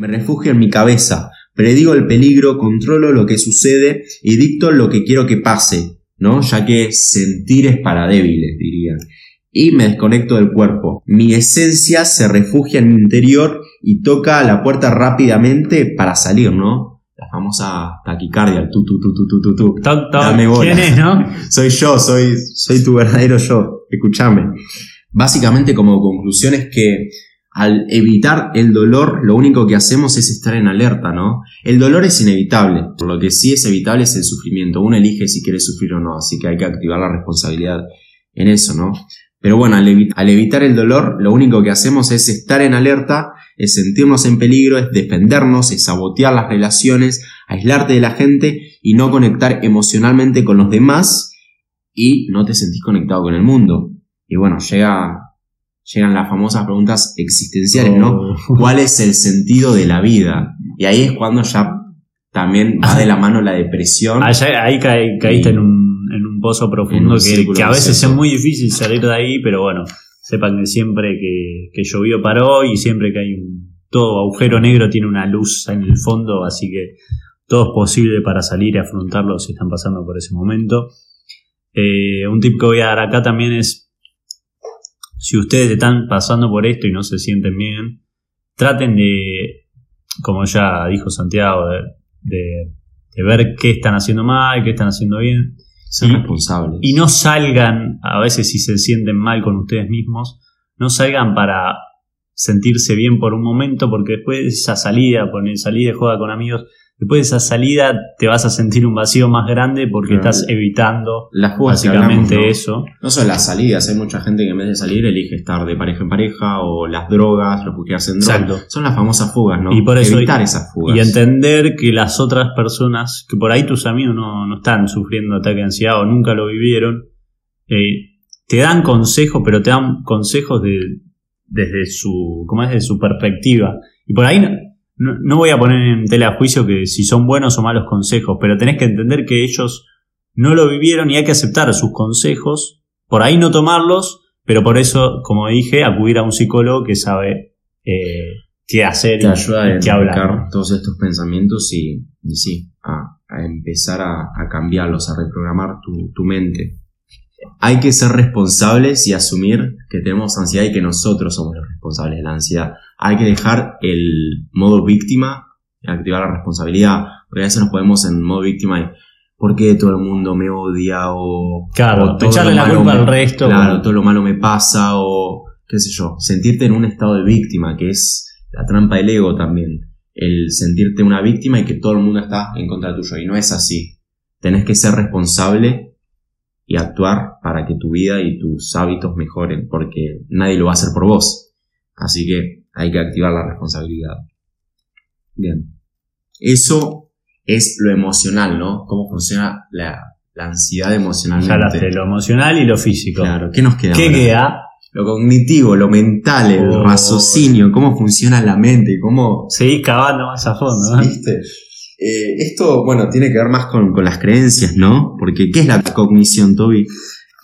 Me refugio en mi cabeza, predigo el peligro, controlo lo que sucede y dicto lo que quiero que pase, ¿no? Ya que sentir es para débiles, diría. Y me desconecto del cuerpo. Mi esencia se refugia en mi interior y toca la puerta rápidamente para salir, ¿no? La famosa taquicardia, el tu tu tu tu tu tu tu. Dame bola. ¿Quién es, no? soy yo, soy, soy tu verdadero yo. Escúchame. Básicamente como conclusión es que al evitar el dolor, lo único que hacemos es estar en alerta, ¿no? El dolor es inevitable, por lo que sí es evitable es el sufrimiento. Uno elige si quiere sufrir o no, así que hay que activar la responsabilidad en eso, ¿no? Pero bueno, al, evitar el dolor, lo único que hacemos es estar en alerta, es sentirnos en peligro, es defendernos, es sabotear las relaciones, aislarte de la gente y no conectar emocionalmente con los demás y no te sentís conectado con el mundo. Y bueno, llega, llegan las famosas preguntas existenciales, ¿no? Oh. ¿Cuál es el sentido de la vida? Y ahí es cuando ya también va de la mano la depresión. Ah, ahí caíste en un, en un pozo profundo que, a veces es muy difícil salir de ahí, pero bueno, sepan que siempre que, que llovió paró y siempre que hay un todo agujero negro tiene una luz en el fondo, así que todo es posible para salir y afrontarlo si están pasando por ese momento. Eh, un tip que voy a dar acá también es si ustedes están pasando por esto y no se sienten bien, traten de, como ya dijo Santiago, de, ver qué están haciendo mal, qué están haciendo bien. Ser responsables. Y no salgan, a veces si se sienten mal con ustedes mismos, no salgan para sentirse bien por un momento, porque después de esa salida, poner salida, juega con amigos, después de esa salida te vas a sentir un vacío más grande porque estás evitando básicamente eso. No solo las salidas, hay mucha gente que en vez de salir elige estar de pareja en pareja o las drogas, refugiarse en drogas. Son las famosas fugas, ¿no? Y por eso evitar esas fugas. Y entender que las otras personas, que por ahí tus amigos no, están sufriendo ataque de ansiedad o nunca lo vivieron, eh, te dan consejos, pero te dan consejos de, desde su, ¿cómo es? Desde su perspectiva. Y por ahí no, voy a poner en tela de juicio que si son buenos o malos consejos, pero tenés que entender que ellos no lo vivieron y hay que aceptar sus consejos, por ahí no tomarlos, pero por eso, como dije, acudir a un psicólogo que sabe eh, qué hacer y, ayuda qué hablar. todos estos pensamientos y, sí, a, empezar a, cambiarlos, a reprogramar tu, tu mente. Hay que ser responsables y asumir que tenemos ansiedad y que nosotros somos los responsables de la ansiedad hay que dejar el modo víctima y activar la responsabilidad. Porque a veces nos podemos en modo víctima y ¿por qué todo el mundo me odia? O, claro, echarle la culpa al resto. Claro, todo lo malo me pasa o qué sé yo. Sentirte en un estado de víctima, que es la trampa del ego también. El sentirte una víctima y que todo el mundo está en contra tuyo. Y no es así. Tenés que ser responsable y actuar para que tu vida y tus hábitos mejoren, porque nadie lo va a hacer por vos. Así que hay que activar la responsabilidad. Bien. Eso es lo emocional, ¿no? Cómo funciona la, ansiedad emocionalmente. Ya lo emocional y lo físico. Claro, ¿qué nos queda? ¿Qué queda? Lo cognitivo, lo mental, el oh. raciocinio, cómo funciona la mente, cómo... Seguís cavando más a fondo, ¿no? ¿Viste? Eh, esto, bueno, tiene que ver más con, las creencias, ¿no? Porque, ¿qué es la cognición, Toby?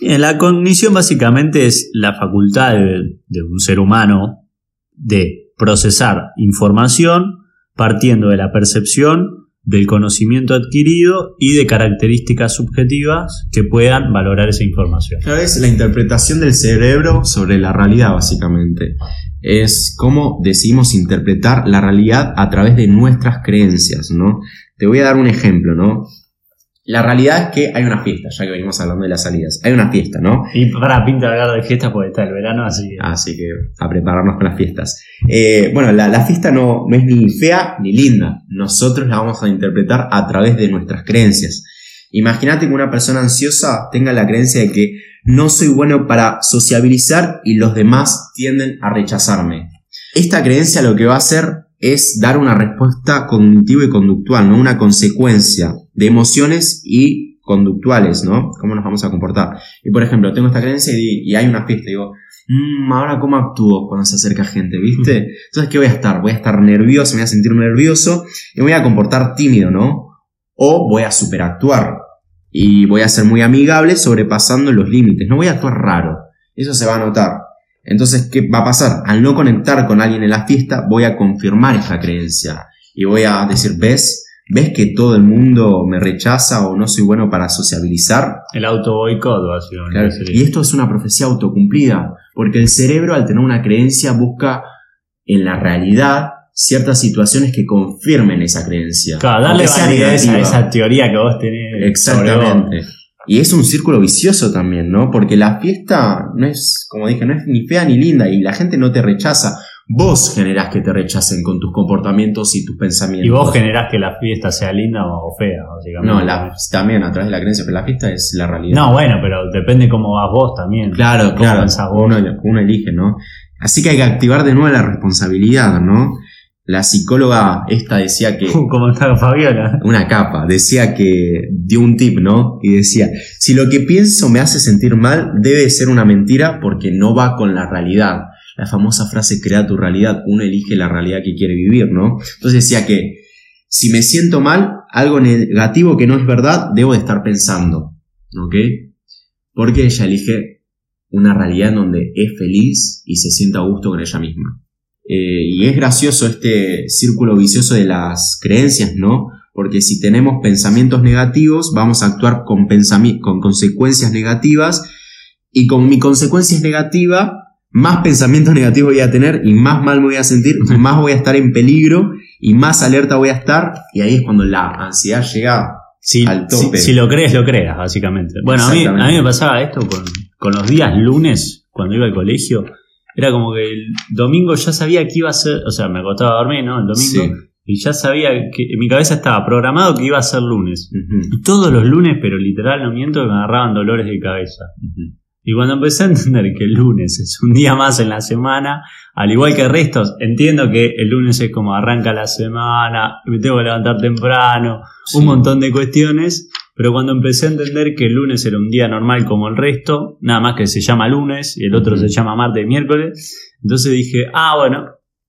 Bien, la cognición básicamente es la facultad de un ser humano de procesar información partiendo de la percepción, del conocimiento adquirido y de características subjetivas que puedan valorar esa información. Claro, es la interpretación del cerebro sobre la realidad, básicamente. Es cómo decidimos interpretar la realidad a través de nuestras creencias, ¿no? Te voy a dar un ejemplo, ¿no? La realidad es que hay una fiesta, ya que venimos hablando de las salidas. Hay una fiesta, ¿no? Y para pinta hablar de fiesta porque está el verano, así que. Así que a prepararnos con las fiestas. Eh, bueno, la, fiesta no, no, es ni fea ni linda. Nosotros la vamos a interpretar a través de nuestras creencias. Imagínate que una persona ansiosa tenga la creencia de que no soy bueno para sociabilizar y los demás tienden a rechazarme. Esta creencia lo que va a hacer es dar una respuesta cognitiva y conductual, ¿no? Una consecuencia de emociones y conductuales, ¿no? ¿Cómo nos vamos a comportar? Y por ejemplo, tengo esta creencia y, hay una fiesta, y digo, mmm, ahora cómo actúo cuando se acerca gente, ¿viste? Entonces, ¿qué voy a estar? Voy a estar nervioso, me voy a sentir nervioso y me voy a comportar tímido, ¿no? O voy a superactuar y voy a ser muy amigable sobrepasando los límites, no voy a actuar raro, eso se va a notar. Entonces, ¿qué va a pasar? Al no conectar con alguien en la fiesta, voy a confirmar esta creencia y voy a decir, ¿ves? ¿Ves que todo el mundo me rechaza o no soy bueno para sociabilizar? El auto boicot, básicamente. Y esto es una profecía autocumplida, porque el cerebro al tener una creencia busca en la realidad ciertas situaciones que confirmen esa creencia. Claro, darle validez a esa teoría que vos tenés. Exactamente. Y es un círculo vicioso también, ¿no? Porque la fiesta no es, como dije, no es ni fea ni linda y la gente no te rechaza. Vos generás que te rechacen con tus comportamientos y tus pensamientos. Y vos generás que la fiesta sea linda o fea, básicamente. No, también a través de la creencia, pero la fiesta es la realidad. No, bueno, pero depende cómo vas vos también. Claro, claro. Uno, uno elige, ¿no? Así que hay que activar de nuevo la responsabilidad, ¿no? La psicóloga esta decía que... Como estaba Fabiola. Una capa. Decía que dio un tip, ¿no? Y decía, si lo que pienso me hace sentir mal, debe ser una mentira porque no va con la realidad. La famosa frase, crea tu realidad. Uno elige la realidad que quiere vivir, ¿no? Entonces decía que si me siento mal, algo negativo que no es verdad, debo de estar pensando. ¿Ok? Porque ella elige una realidad en donde es feliz y se sienta a gusto con ella misma. Eh, y es gracioso este círculo vicioso de las creencias, ¿no? Porque si tenemos pensamientos negativos, vamos a actuar con, con consecuencias negativas. Y como mi consecuencia es negativa, más pensamientos negativos voy a tener y más mal me voy a sentir, más voy a estar en peligro y más alerta voy a estar. Y ahí es cuando la ansiedad llega al tope. Si, lo crees, lo creas, básicamente. Bueno, a mí, a mí me pasaba esto con, con los días lunes, cuando iba al colegio era como que el domingo ya sabía que iba a ser, o sea, me acostaba a dormir, ¿no? El domingo. Y ya sabía que en mi cabeza estaba programado que iba a ser lunes. Y todos los lunes, pero literal no miento, me agarraban dolores de cabeza. Y cuando empecé a entender que el lunes es un día más en la semana, al igual que el resto, entiendo que el lunes es como arranca la semana, me tengo que levantar temprano, un montón de cuestiones, pero cuando empecé a entender que el lunes era un día normal como el resto, nada más que se llama lunes y el otro se llama martes y miércoles, entonces dije, ah, bueno,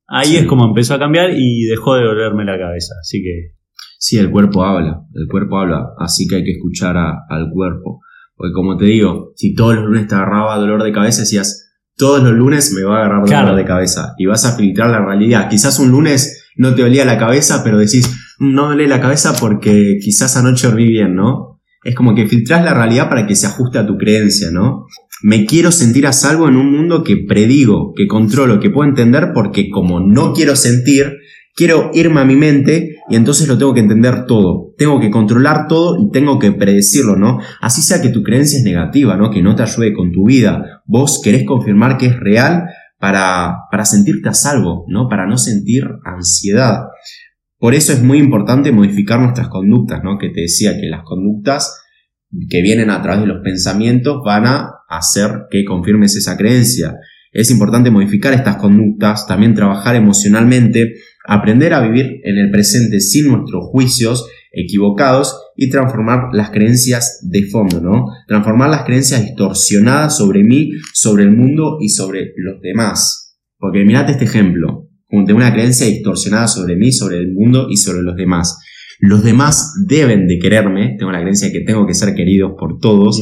ahí es como empezó a cambiar y dejó de dolerme la cabeza. Así que. Sí, el cuerpo habla, el cuerpo habla, así que hay que escuchar al cuerpo. Porque como te digo, si todos los lunes te agarraba dolor de cabeza, decías, todos los lunes me va a agarrar dolor de cabeza. Y vas a filtrar la realidad. Quizás un lunes no te dolía la cabeza, pero decís, no duele la cabeza porque quizás anoche dormí bien, ¿no? Es como que filtras la realidad para que se ajuste a tu creencia, ¿no? Me quiero sentir a salvo en un mundo que predigo, que controlo, que puedo entender porque como no quiero sentir, quiero irme a mi mente y entonces lo tengo que entender todo. Tengo que controlar todo y tengo que predecirlo, ¿no? Así sea que tu creencia es negativa, ¿no? Que no te ayude con tu vida. Vos querés confirmar que es real para, para sentirte a salvo, ¿no? Para no sentir ansiedad. Por eso es muy importante modificar nuestras conductas, ¿no? Que te decía que las conductas que vienen a través de los pensamientos van a hacer que confirmes esa creencia. Es importante modificar estas conductas, también trabajar emocionalmente, aprender a vivir en el presente sin nuestros juicios equivocados y transformar las creencias de fondo, ¿no? Transformar las creencias distorsionadas sobre mí, sobre el mundo y sobre los demás. Porque mirate este ejemplo de una creencia distorsionada sobre mí, sobre el mundo y sobre los demás. Los demás deben de quererme, tengo la creencia de que tengo que ser queridos por todos.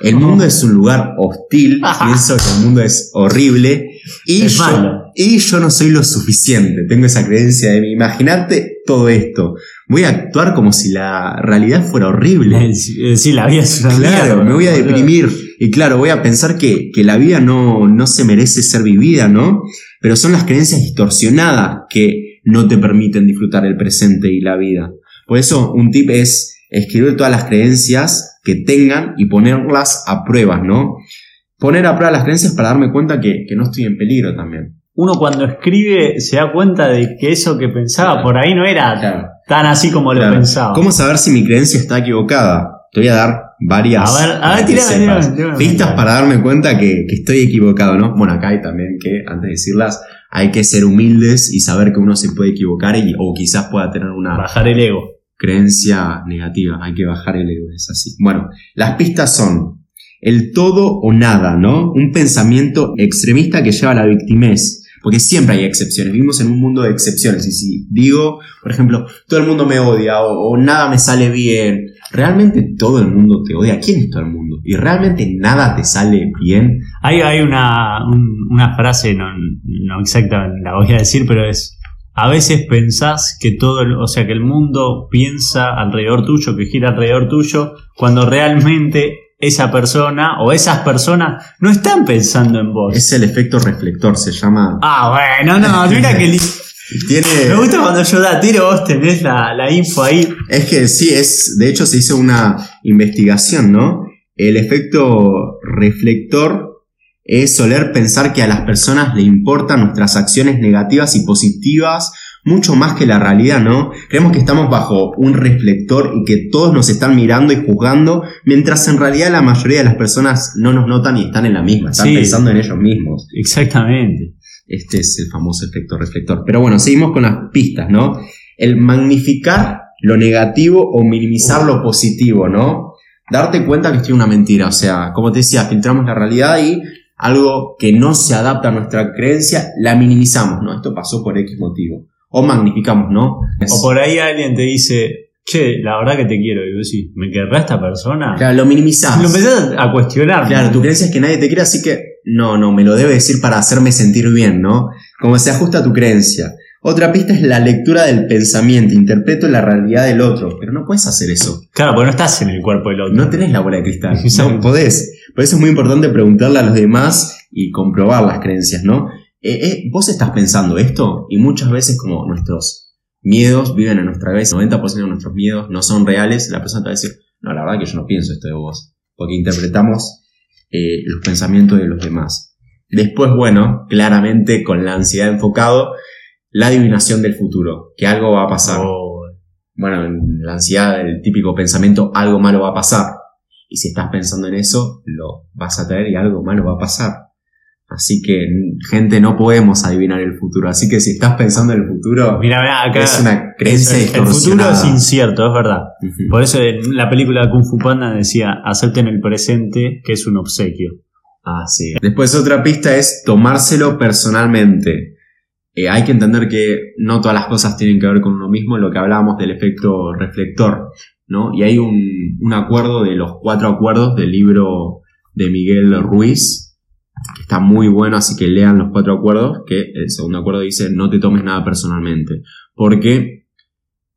El mundo es un lugar hostil, pienso que el mundo es horrible y yo, y yo no soy lo suficiente. Tengo esa creencia de mí. Imagínate todo esto. Voy a actuar como si la realidad fuera horrible. Sí, la vida es una Claro, me voy a deprimir. Y claro, voy a pensar que, que la vida no, no se merece ser vivida, ¿no? pero son las creencias distorsionadas que no te permiten disfrutar el presente y la vida. Por eso un tip es escribir todas las creencias que tengan y ponerlas a prueba, ¿no? Poner a prueba las creencias para darme cuenta que, no estoy en peligro también. Uno cuando escribe se da cuenta de que eso que pensaba por ahí no era tan así como lo pensaba. ¿Cómo saber si mi creencia está equivocada? Te voy a dar varias a ver, pistas para darme cuenta que, estoy equivocado, ¿no? Bueno, acá hay también que, antes de decirlas, hay que ser humildes y saber que uno se puede equivocar y, o quizás pueda tener una... Bajar el ego. Creencia negativa, hay que bajar el ego, es así. Bueno, las pistas son el todo o nada, ¿no? Un pensamiento extremista que lleva a la victimez. Porque siempre hay excepciones, vivimos en un mundo de excepciones. Y si digo, por ejemplo, todo el mundo me odia o nada me sale bien, ¿realmente todo el mundo te odia? ¿Quién es todo el mundo? ¿Y realmente nada te sale bien? Hay, hay una, una frase, no, no exacta la voy a decir, pero es a veces pensás que todo, o sea, que el mundo piensa alrededor tuyo, que gira alrededor tuyo, cuando realmente esa persona o esas personas no están pensando en vos. Es el efecto reflector, se llama. Ah, bueno, no, mira que Tiene... Me gusta cuando yo da tiro, vos tenés la, la info ahí. Es que sí, es. De hecho, se hizo una investigación, ¿no? El efecto reflector es soler pensar que a las personas le importan nuestras acciones negativas y positivas mucho más que la realidad, ¿no? Creemos que estamos bajo un reflector y que todos nos están mirando y juzgando, mientras en realidad la mayoría de las personas no nos notan y están en la misma, están pensando en ellos mismos. Exactamente. Este es el famoso efecto reflector. Pero bueno, seguimos con las pistas, ¿no? El magnificar lo negativo o minimizar lo positivo, ¿no? Darte cuenta que estoy una mentira, o sea, como te decía, filtramos la realidad y algo que no se adapta a nuestra creencia, la minimizamos, ¿no? Esto pasó por X motivo. O magnificamos, ¿no? O por ahí alguien te dice, che, la verdad que te quiero. Y vos decís, ¿me querrá esta persona? Claro, lo minimizamos. Lo empezás a cuestionar. Claro, tu creencia es que nadie te quiere, así que no, no, me lo debe decir para hacerme sentir bien, ¿no? Como se ajusta a tu creencia. Otra pista es la lectura del pensamiento. Interpreto la realidad del otro. Pero no puedes hacer eso. Claro, porque no estás en el cuerpo del otro. No tenés la bola de cristal. no podés. Por eso es muy importante preguntarle a los demás y comprobar las creencias, ¿no? Eh, eh, vos estás pensando esto y muchas veces como nuestros miedos viven en nuestra cabeza, 90% de nuestros miedos no son reales, la persona te va a decir, no, la verdad que yo no pienso esto de vos, porque interpretamos eh, los pensamientos de los demás. Después, bueno, claramente con la ansiedad enfocado, la adivinación del futuro, que algo va a pasar. Oh. Bueno, en la ansiedad, el típico pensamiento, algo malo va a pasar. Y si estás pensando en eso, lo vas a traer y algo malo va a pasar. Así que, gente, no podemos adivinar el futuro. Así que si estás pensando en el futuro, mira, acá es una creencia El futuro es incierto, es verdad. Por eso en la película Kung Fu Panda decía, acepten el presente, que es un obsequio. Ah, sí. Después otra pista es tomárselo personalmente. Eh, hay que entender que no todas las cosas tienen que ver con uno mismo, lo que hablábamos del efecto reflector. ¿no? Y hay un, acuerdo de los cuatro acuerdos del libro de Miguel Ruiz, está muy bueno, así que lean los cuatro acuerdos, que el segundo acuerdo dice no te tomes nada personalmente, porque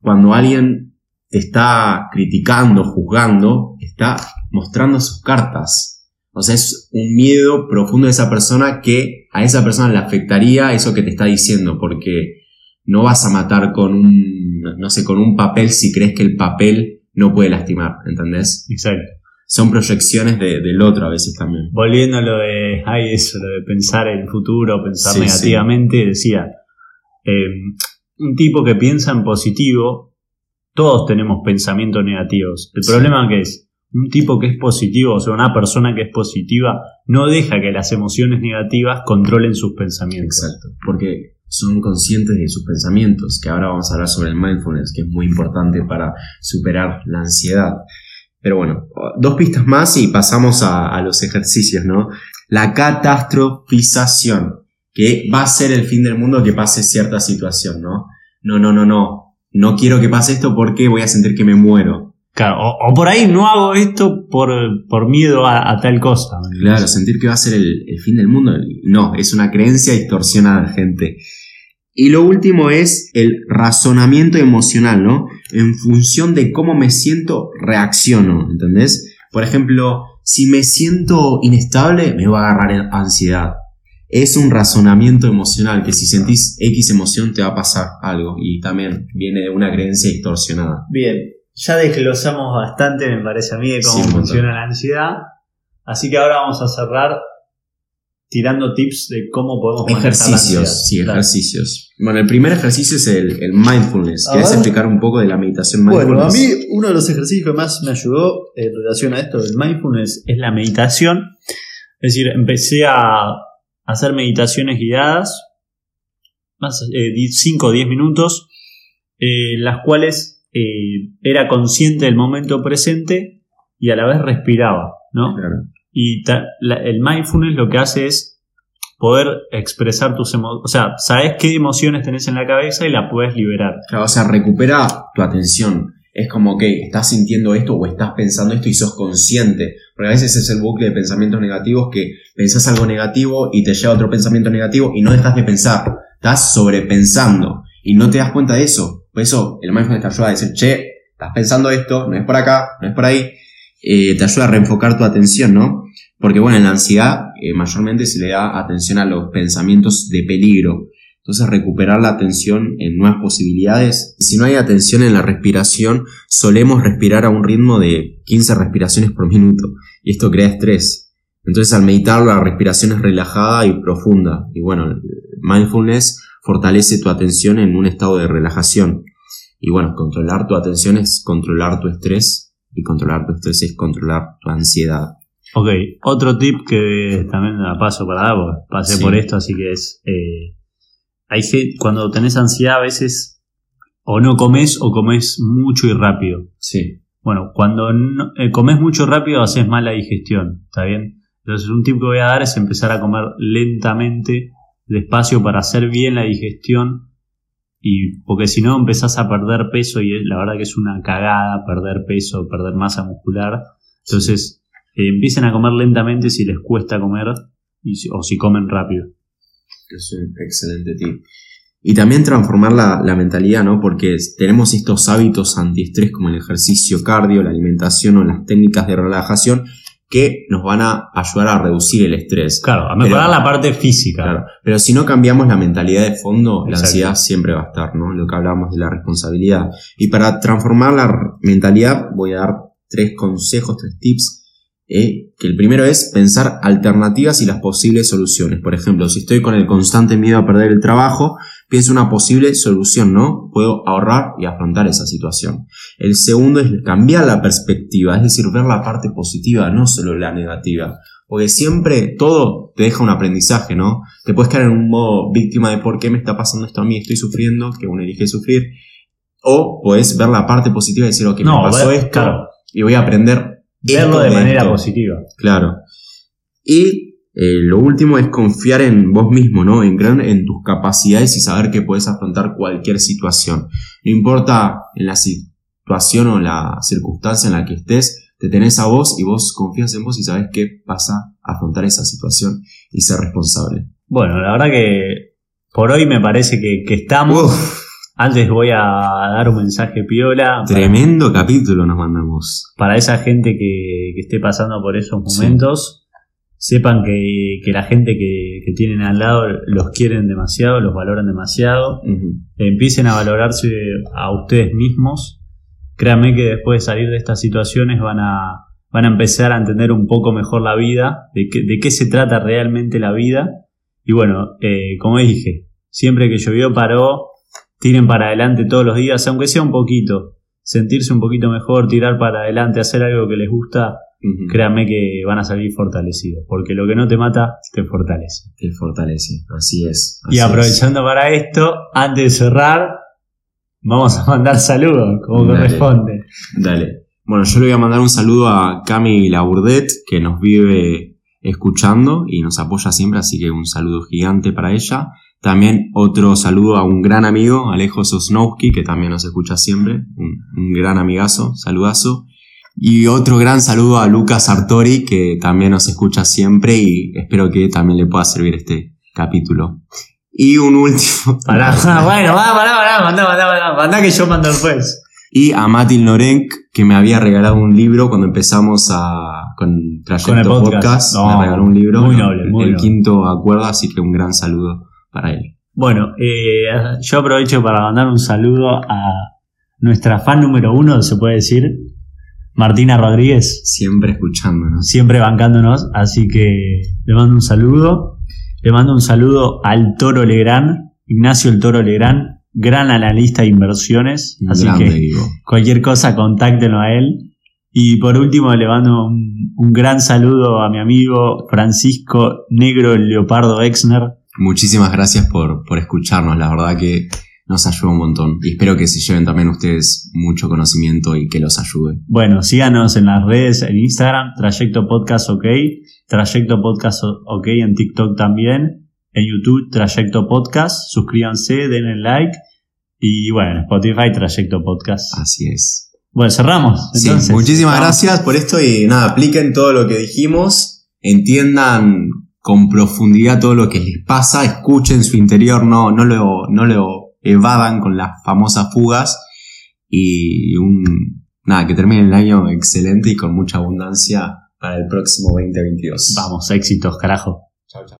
cuando alguien te está criticando, juzgando, está mostrando sus cartas. O sea, es un miedo profundo de esa persona que a esa persona le afectaría eso que te está diciendo, porque no vas a matar con un, no sé, con un papel si crees que el papel no puede lastimar, ¿entendés? Exacto. Son proyecciones del otro a veces también. Volviendo a lo de, ay, eso, lo de pensar en el futuro, pensar negativamente, decía, em, un tipo que piensa en positivo, todos tenemos pensamientos negativos. El problema que es, un tipo que es positivo, o sea, una persona que es positiva, no deja que las emociones negativas controlen sus pensamientos. Exacto, porque son conscientes de sus pensamientos, que ahora vamos a hablar sobre el mindfulness, que es muy importante para superar la ansiedad. Pero bueno, dos pistas más y pasamos a, los ejercicios, ¿no? La catastrofización, que va a ser el fin del mundo que pase cierta situación, ¿no? No, no, no, no. No quiero que pase esto porque voy a sentir que me muero. Claro, o, por ahí no hago esto por, por miedo a, tal cosa. Claro, sentir que va a ser el, el, fin del mundo. No, es una creencia distorsionada, gente. Y lo último es el razonamiento emocional, ¿no? En función de cómo me siento, reacciono, ¿entendés? Por ejemplo, si me siento inestable, me va a agarrar ansiedad. Es un razonamiento emocional que si sentís X emoción te va a pasar algo y también viene de una creencia distorsionada. Bien, ya desglosamos bastante, me parece a mí, de cómo funciona la ansiedad. Así que ahora vamos a cerrar tirando tips de cómo podemos ejercicios sí ejercicios. Bueno el primer ejercicio es el, mindfulness. Quieres explicar un poco de la meditación mindfulness bueno a mí uno de los ejercicios que más me ayudó en relación a esto del mindfulness es la meditación. Es decir empecé a hacer meditaciones guiadas más 5 o 10 minutos eh, las cuales eh, era consciente del momento presente y a la vez respiraba ¿no? Claro. Y el mindfulness lo que hace es poder expresar tus emociones. O sea, sabes qué emociones tenés en la cabeza y la puedes liberar. Claro, o sea, recupera tu atención. es como que estás sintiendo esto o estás pensando esto y sos consciente. Porque a veces es el bucle de pensamientos negativos que pensás algo negativo y te lleva otro pensamiento negativo y no dejas de pensar. Estás sobrepensando y no te das cuenta de eso. Por eso el mindfulness te ayuda a decir, che, estás pensando esto, no es por acá, no es por ahí. Eh, te ayuda a reenfocar tu atención, ¿no? Porque bueno, en la ansiedad eh, mayormente se le da atención a los pensamientos de peligro. Entonces recuperar la atención en nuevas posibilidades. Si no hay atención en la respiración, solemos respirar a un ritmo de 15 respiraciones por minuto y esto crea estrés. Entonces al meditar la respiración es relajada y profunda. Y bueno, mindfulness fortalece tu atención en un estado de relajación. Y bueno, controlar tu atención es controlar tu estrés y controlar tu estrés es controlar tu ansiedad. Ok, otro tip que también la paso para dar, pasé por esto, así que es eh, hay cuando tenés ansiedad a veces o no comes o comes mucho y rápido. Sí. Bueno, cuando eh, comes mucho rápido haces mala digestión, ¿está bien? Entonces un tip que voy a dar es empezar a comer lentamente, despacio para hacer bien la digestión y porque si no empezás a perder peso y la verdad que es una cagada perder peso, perder masa muscular. Entonces eh, empiecen a comer lentamente si les cuesta comer o si comen rápido es un excelente tip. Y también transformar la, mentalidad, ¿no? Porque tenemos estos hábitos antiestrés como el ejercicio cardio, la alimentación o las técnicas de relajación que nos van a ayudar a reducir el estrés. Claro, a mejorar la parte física. Claro, pero si no cambiamos la mentalidad de fondo, la ansiedad siempre va a estar, ¿no? Lo que hablábamos de la responsabilidad. Y para transformar la mentalidad voy a dar tres consejos, tres tips ¿eh? que el primero es pensar alternativas y las posibles soluciones. Por ejemplo, si estoy con el constante miedo a perder el trabajo, pienso una posible solución, ¿no? Puedo ahorrar y afrontar esa situación. El segundo es cambiar la perspectiva, es decir, ver la parte positiva, no solo la negativa. Porque siempre todo te deja un aprendizaje, ¿no? Te puedes quedar en un modo víctima de por qué me está pasando esto a mí, estoy sufriendo, que uno elige sufrir. O puedes ver la parte positiva y decir, ok, no, me pasó esto y voy a aprender Verlo de manera positiva. Claro. Y eh, lo último es confiar en vos mismo, ¿no? En, en tus capacidades y saber que puedes afrontar cualquier situación. No importa en la situación o la circunstancia en la que estés, te tenés a vos y vos confías en vos y sabes que vas a afrontar esa situación y ser responsable. Bueno, la verdad que por hoy me parece que, estamos. Antes voy a dar un mensaje piola. Tremendo capítulo nos mandamos. Para esa gente que, esté pasando por esos momentos, sepan que, la gente que, tienen al lado los quieren demasiado, los valoran demasiado. Empiecen a valorarse a ustedes mismos. Créanme que después de salir de estas situaciones van a, van a empezar a entender un poco mejor la vida, de, de qué se trata realmente la vida. Y bueno, eh, como dije, siempre que llovió paró, tiren para adelante todos los días, aunque sea un poquito, sentirse un poquito mejor, tirar para adelante, hacer algo que les gusta, créanme que van a salir fortalecidos, porque lo que no te mata te fortalece. Te fortalece, así es. y aprovechando para esto, antes de cerrar, vamos a mandar saludos, como corresponde. Dale. Bueno, yo le voy a mandar un saludo a Cami Laburdet, que nos vive escuchando y nos apoya siempre, así que un saludo gigante para ella. También otro saludo a un gran amigo, Alejo Sosnowski, que también nos escucha siempre, un, gran amigazo, saludazo. Y otro gran saludo a Lucas Artori, que también nos escucha siempre y espero que también le pueda servir este capítulo. Y un último. Pará, bueno, va, pará, pará, mandá, mandá, mandá, que yo mando después. Y a Matil Norenk, que me había regalado un libro cuando empezamos a, con Trayecto Podcast. me regaló un libro. Muy noble, muy El quinto acuerdo, así que un gran saludo para él. Bueno, eh, yo aprovecho para mandar un saludo a nuestra fan número uno, se puede decir, Martina Rodríguez. Siempre escuchándonos. Siempre bancándonos, así que le mando un saludo. Le mando un saludo al Toro Legrand, Ignacio el Toro Legrand, gran analista de inversiones. Así que cualquier cosa, contáctenlo a él. Y por último, le mando un, un gran saludo a mi amigo Francisco Negro Leopardo Exner, Muchísimas gracias por, por escucharnos, la verdad que nos ayuda un montón. Y espero que se lleven también ustedes mucho conocimiento y que los ayude. Bueno, síganos en las redes, en Instagram, Trayecto Podcast OK, Trayecto Podcast OK en TikTok también, en YouTube, Trayecto Podcast, suscríbanse, denle like y bueno, en Spotify, Trayecto Podcast. Así es. Bueno, cerramos. Entonces. muchísimas gracias por esto y nada, apliquen todo lo que dijimos, entiendan con profundidad todo lo que les pasa, escuchen su interior, no, no, lo, no lo evadan con las famosas fugas y un, nada, que termine el año excelente y con mucha abundancia para el próximo 2022. Vamos, éxitos, carajo. Chao, chao.